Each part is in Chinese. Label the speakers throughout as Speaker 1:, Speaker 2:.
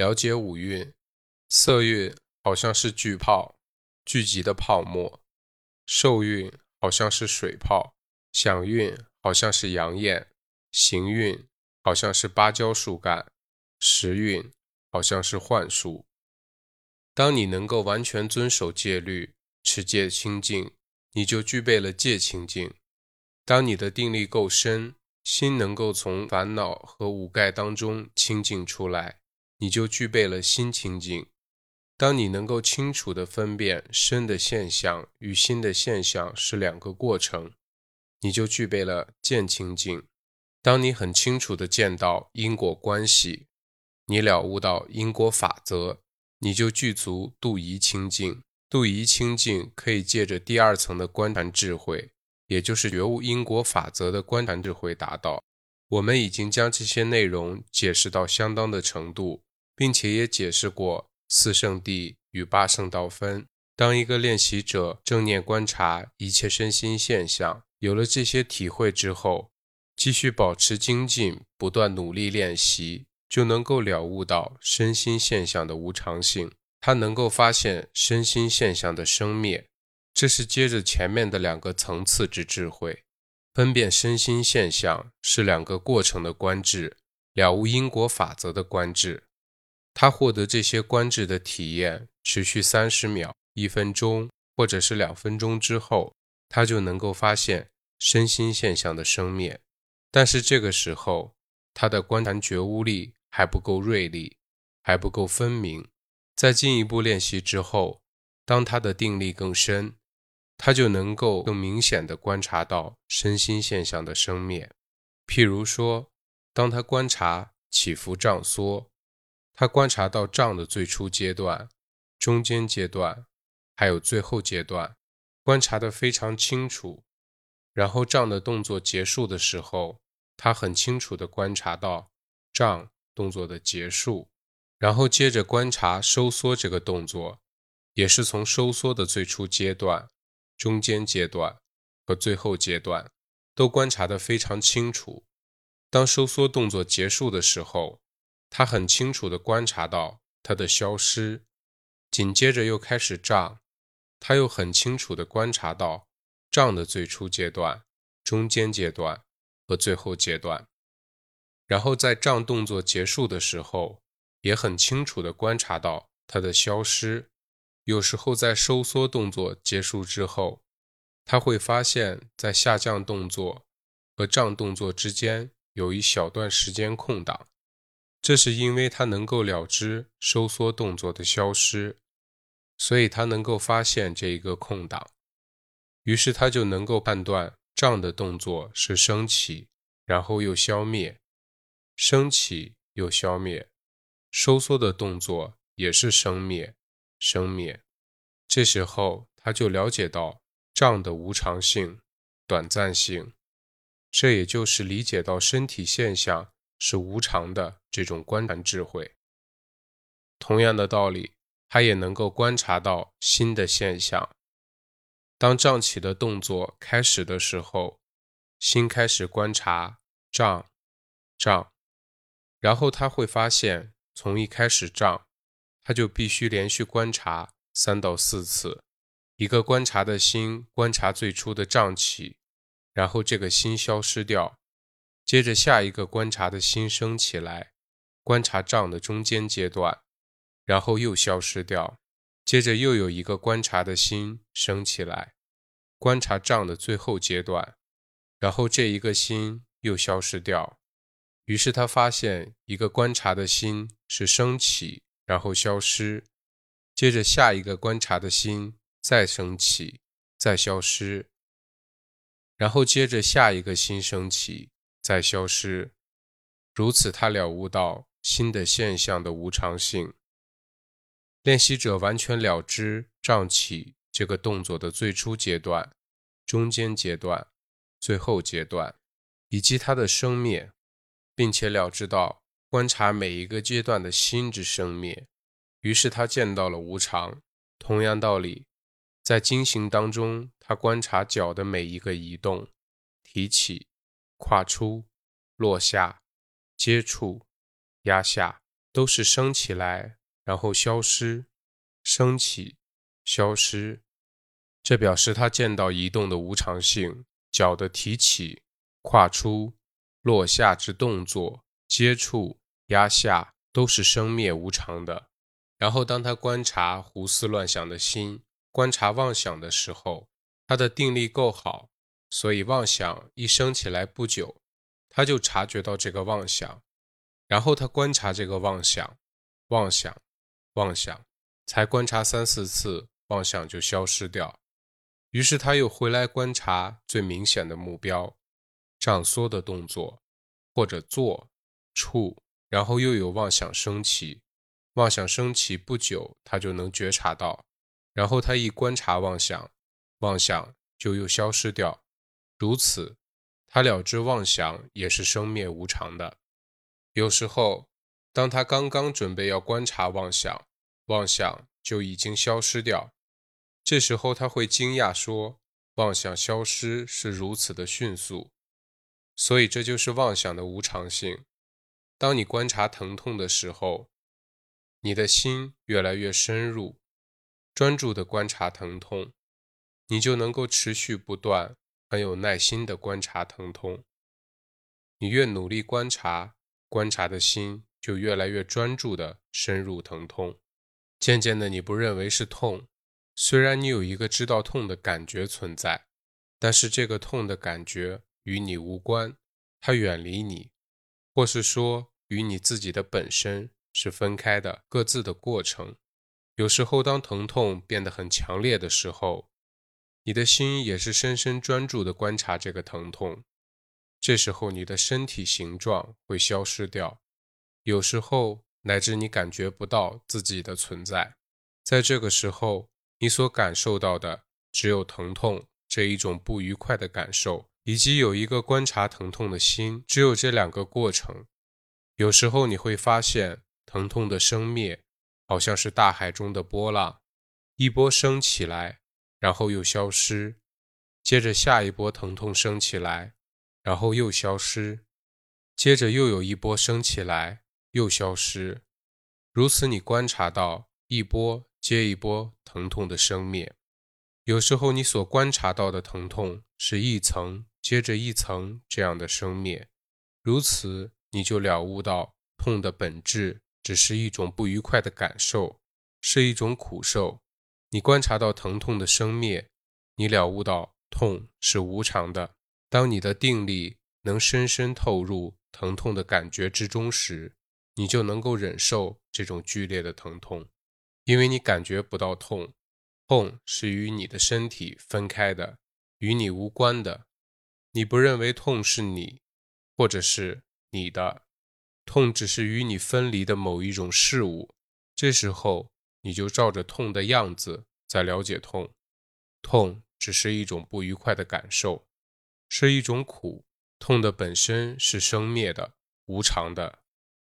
Speaker 1: 了解五蕴，色蕴好像是巨泡，聚集的泡沫；受蕴好像是水泡，想蕴好像是阳焰，行蕴好像是芭蕉树干，时蕴好像是幻术。当你能够完全遵守戒律，持戒清净，你就具备了戒清净。当你的定力够深，心能够从烦恼和五盖当中清净出来。你就具备了心清净。当你能够清楚地分辨身的现象与心的现象是两个过程，你就具备了见清净。当你很清楚地见到因果关系，你了悟到因果法则，你就具足度疑清净。度疑清净可以借着第二层的观禅智慧，也就是觉悟因果法则的观禅智慧达到。我们已经将这些内容解释到相当的程度。并且也解释过四圣谛与八圣道分。当一个练习者正念观察一切身心现象，有了这些体会之后，继续保持精进，不断努力练习，就能够了悟到身心现象的无常性。他能够发现身心现象的生灭，这是接着前面的两个层次之智慧。分辨身心现象是两个过程的观智，了悟因果法则的观智。他获得这些观智的体验持续三十秒、一分钟，或者是两分钟之后，他就能够发现身心现象的生灭。但是这个时候，他的观禅觉悟力还不够锐利，还不够分明。在进一步练习之后，当他的定力更深，他就能够更明显地观察到身心现象的生灭。譬如说，当他观察起伏胀缩。他观察到胀的最初阶段、中间阶段，还有最后阶段，观察得非常清楚。然后胀的动作结束的时候，他很清楚地观察到胀动作的结束。然后接着观察收缩这个动作，也是从收缩的最初阶段、中间阶段和最后阶段都观察得非常清楚。当收缩动作结束的时候。他很清楚地观察到它的消失，紧接着又开始胀，他又很清楚地观察到胀的最初阶段、中间阶段和最后阶段，然后在胀动作结束的时候，也很清楚地观察到它的消失。有时候在收缩动作结束之后，他会发现，在下降动作和胀动作之间有一小段时间空档。这是因为他能够了知收缩动作的消失，所以他能够发现这一个空档，于是他就能够判断胀的动作是升起，然后又消灭，升起又消灭，收缩的动作也是生灭，生灭。这时候他就了解到胀的无常性、短暂性，这也就是理解到身体现象。是无常的这种观察智慧。同样的道理，他也能够观察到新的现象。当胀起的动作开始的时候，心开始观察胀、胀，然后他会发现，从一开始胀，他就必须连续观察三到四次。一个观察的心观察最初的胀起，然后这个心消失掉。接着下一个观察的心升起来，观察胀的中间阶段，然后又消失掉。接着又有一个观察的心升起来，观察胀的最后阶段，然后这一个心又消失掉。于是他发现一个观察的心是升起，然后消失。接着下一个观察的心再升起，再消失。然后接着下一个心升起。再消失，如此他了悟到新的现象的无常性。练习者完全了知胀起这个动作的最初阶段、中间阶段、最后阶段，以及它的生灭，并且了知到观察每一个阶段的心之生灭。于是他见到了无常。同样道理，在经行当中，他观察脚的每一个移动、提起。跨出、落下、接触、压下、都是升起来，然后消失，升起，消失。这表示他见到移动的无常性，脚的提起、跨出、落下之动作，接触、压下，都是生灭无常的。然后，当他观察胡思乱想的心，观察妄想的时候，他的定力够好，所以妄想一升起来不久，他就察觉到这个妄想，然后他观察这个妄想，妄想，妄想，才观察三四次，妄想就消失掉。于是他又回来观察最明显的目标，胀缩的动作，或者坐、触，然后又有妄想升起。妄想升起不久，他就能觉察到，然后他一观察妄想，妄想就又消失掉。如此，他了知妄想也是生灭无常的。有时候，当他刚刚准备要观察妄想，妄想就已经消失掉。这时候他会惊讶说：“妄想消失是如此的迅速。”所以这就是妄想的无常性。当你观察疼痛的时候，你的心越来越深入，专注的观察疼痛，你就能够持续不断、很有耐心的观察疼痛。你越努力观察，观察的心就越来越专注的深入疼痛。渐渐的，你不认为是痛，虽然你有一个知道痛的感觉存在，但是这个痛的感觉与你无关，它远离你，或是说与你自己的本身。是分开的，各自的过程。有时候，当疼痛变得很强烈的时候，你的心也是深深专注的观察这个疼痛。这时候，你的身体形状会消失掉，有时候乃至你感觉不到自己的存在。在这个时候，你所感受到的只有疼痛这一种不愉快的感受，以及有一个观察疼痛的心。只有这两个过程。有时候你会发现。疼痛的生灭，好像是大海中的波浪，一波升起来，然后又消失，接着下一波疼痛升起来，然后又消失，接着又有一波升起来，又消失。如此，你观察到一波接一波疼痛的生灭。有时候，你所观察到的疼痛是一层接着一层这样的生灭。如此，你就了悟到痛的本质。只是一种不愉快的感受，是一种苦受。你观察到疼痛的生灭，你了悟到痛是无常的。当你的定力能深深透入疼痛的感觉之中时，你就能够忍受这种剧烈的疼痛，因为你感觉不到痛。痛是与你的身体分开的，与你无关的。你不认为痛是你，或者是你的。痛只是与你分离的某一种事物，这时候你就照着痛的样子在了解痛。痛只是一种不愉快的感受，是一种苦。痛的本身是生灭的、无常的，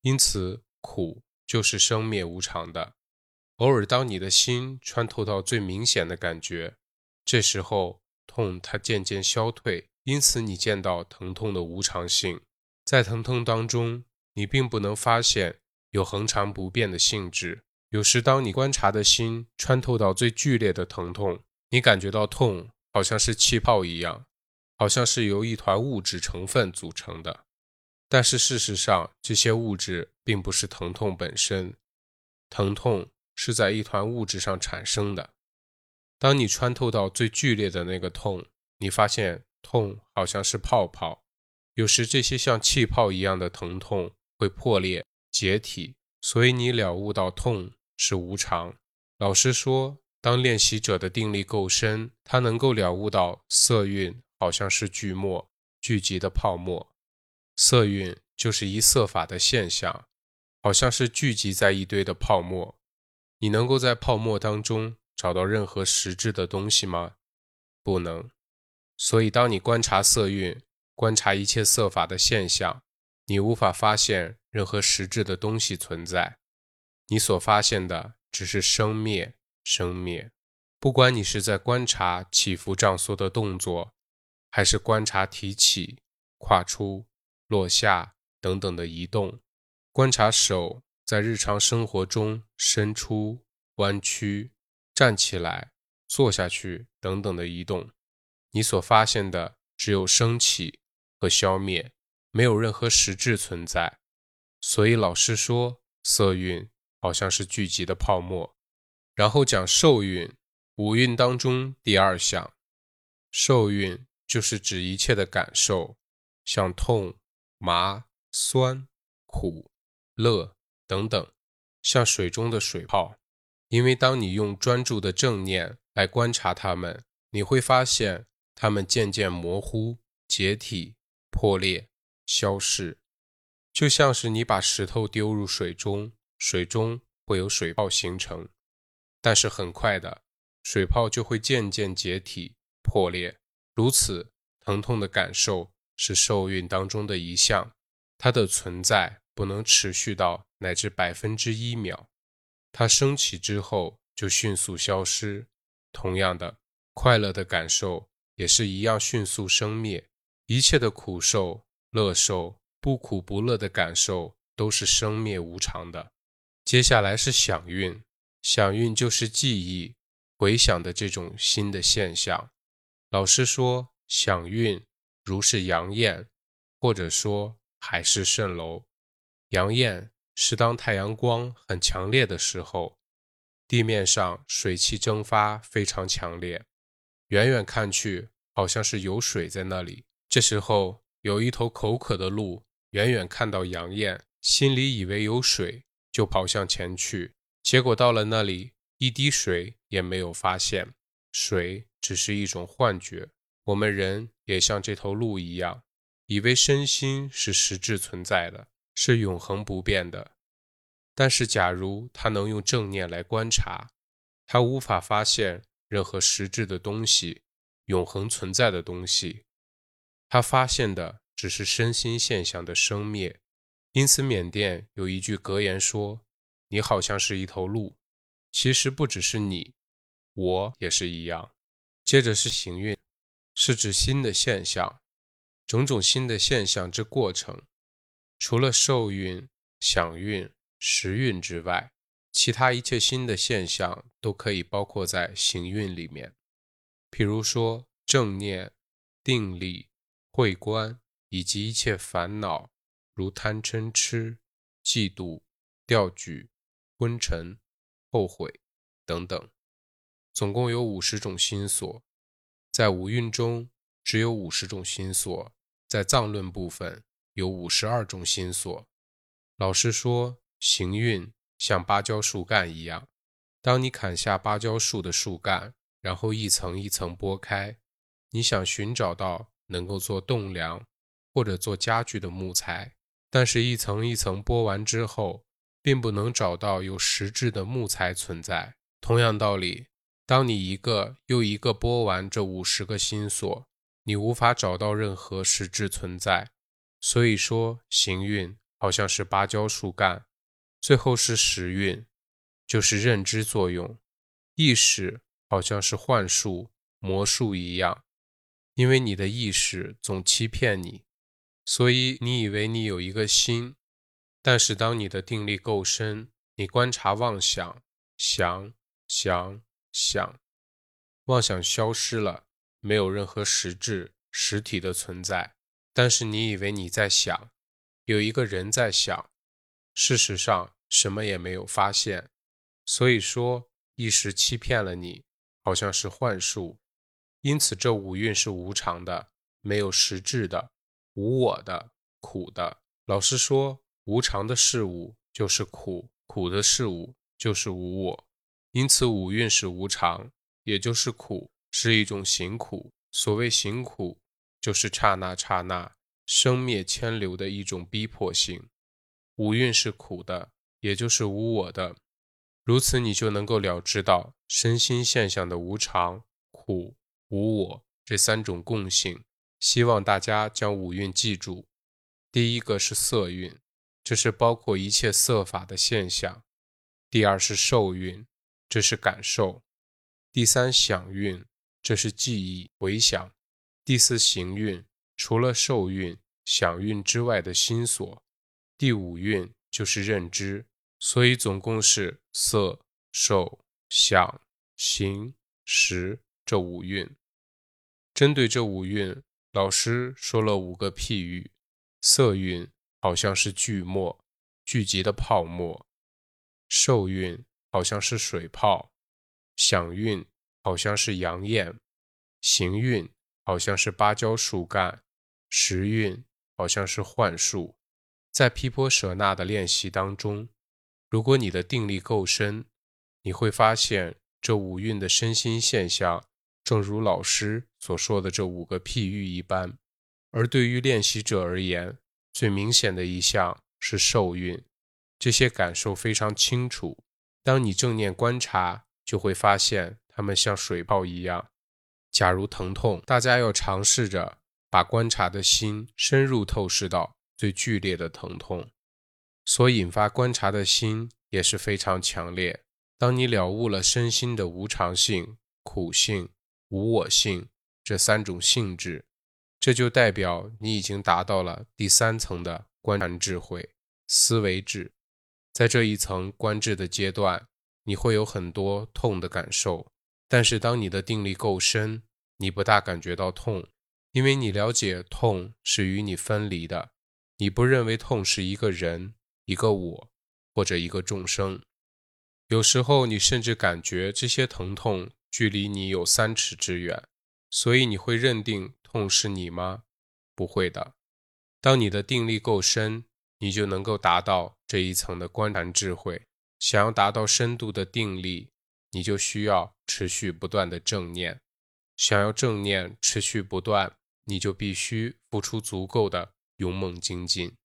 Speaker 1: 因此苦就是生灭无常的。偶尔，当你的心穿透到最明显的感觉，这时候痛它渐渐消退，因此你见到疼痛的无常性，在疼痛当中。你并不能发现有恒常不变的性质。有时，当你观察的心穿透到最剧烈的疼痛，你感觉到痛好像是气泡一样，好像是由一团物质成分组成的。但是事实上，这些物质并不是疼痛本身，疼痛是在一团物质上产生的。当你穿透到最剧烈的那个痛，你发现痛好像是泡泡。有时，这些像气泡一样的疼痛。会破裂解体，所以你了悟到痛是无常。老师说，当练习者的定力够深，他能够了悟到色蕴好像是聚沫聚集的泡沫，色蕴就是一色法的现象，好像是聚集在一堆的泡沫。你能够在泡沫当中找到任何实质的东西吗？不能。所以，当你观察色蕴，观察一切色法的现象。你无法发现任何实质的东西存在，你所发现的只是生灭，生灭。不管你是在观察起伏胀缩的动作，还是观察提起、跨出、落下等等的移动，观察手在日常生活中伸出、弯曲、站起来、坐下去等等的移动，你所发现的只有升起和消灭，没有任何实质存在。所以老师说，色蕴好像是聚集的泡沫。然后讲受蕴，五蕴当中第二项，受蕴就是指一切的感受，像痛、麻、酸、苦、乐等等，像水中的水泡。因为当你用专注的正念来观察它们，你会发现它们渐渐模糊、解体、破裂、消逝，就像是你把石头丢入水中，水中会有水泡形成。但是很快的，水泡就会渐渐解体破裂。如此疼痛的感受是受孕当中的一项，它的存在不能持续到乃至百分之一秒，它升起之后就迅速消失。同样的，快乐的感受也是一样迅速生灭。一切的苦受、乐受、不苦不乐的感受都是生灭无常的。接下来是响韵，响韵就是记忆、回想的这种新的现象。老师说，响韵如是阳焰，或者说海市蜃楼。阳焰是当太阳光很强烈的时候，地面上水汽蒸发非常强烈，远远看去好像是有水在那里。这时候有一头口渴的鹿，远远看到阳焰，心里以为有水，就跑向前去。结果到了那里，一滴水也没有发现，水只是一种幻觉。我们人也像这头鹿一样，以为身心是实质存在的，是永恒不变的。但是，假如他能用正念来观察，他无法发现任何实质的东西，永恒存在的东西。他发现的只是身心现象的生灭。因此，缅甸有一句格言说。你好像是一头鹿，其实不只是你，我也是一样。接着是行运，是指新的现象，种种新的现象之过程。除了受运、想运、时运之外，其他一切新的现象都可以包括在行运里面。譬如说正念、定力、慧观，以及一切烦恼，如贪嗔痴、嫉妒、掉举。昏沉、后悔等等，总共有五十种心所。在五蕴中，只有五十种心所；在藏论部分，有五十二种心所。老师说，行运像芭蕉树干一样，当你砍下芭蕉树的树干，然后一层一层剥开，你想寻找到能够做栋梁或者做家具的木材，但是一层一层剥完之后。并不能找到有实质的木材存在。同样道理，当你一个又一个剥完这五十个心锁，你无法找到任何实质存在。所以说，行运好像是芭蕉树干，最后是时运，就是认知作用。意识好像是幻术、魔术一样，因为你的意识总欺骗你，所以你以为你有一个心。但是，当你的定力够深，你观察妄想，想想想，妄想消失了，没有任何实质实体的存在。但是你以为你在想，有一个人在想，事实上什么也没有发现。所以说，意识欺骗了你，好像是幻术。因此，这五蕴是无常的，没有实质的，无我的，苦的。老师说。无常的事物就是苦，苦的事物就是无我，因此五蕴是无常，也就是苦，是一种行苦。所谓行苦，就是刹那刹那生灭牵流的一种逼迫性。五蕴是苦的，也就是无我的，如此你就能够了知到身心现象的无常、苦、无我这三种共性。希望大家将五蕴记住。第一个是色蕴。这是包括一切色法的现象。第二是受蕴，这是感受。第三想蕴，这是记忆回想。第四行蕴，除了受蕴、想蕴之外的心所。第五蕴就是认知，所以总共是色、受、想、行、识这五蕴。针对这五蕴，老师说了五个譬喻：色蕴好像是聚沫，聚集的泡沫；受蕴好像是水泡；想蕴好像是阳焰；行蕴好像是芭蕉树干；识蕴好像是幻术。在毗婆舍那的练习当中，如果你的定力够深，你会发现这五蕴的身心现象。正如老师所说的这五个譬喻一般，而对于练习者而言，最明显的一项是受蕴，这些感受非常清楚。当你正念观察，就会发现它们像水泡一样。假如疼痛，大家要尝试着把观察的心深入透视到最剧烈的疼痛，所引发观察的心也是非常强烈。当你了悟了身心的无常性、苦性。无我性这三种性质，这就代表你已经达到了第三层的观禅智慧思维智。在这一层观智的阶段，你会有很多痛的感受，但是当你的定力够深，你不大感觉到痛，因为你了解痛是与你分离的，你不认为痛是一个人、一个我或者一个众生。有时候你甚至感觉这些疼痛。距离你有三尺之远，所以你会认定痛是你吗？不会的。当你的定力够深，你就能够达到这一层的观禅智慧。想要达到深度的定力，你就需要持续不断的正念。想要正念持续不断，你就必须付出足够的勇猛精进。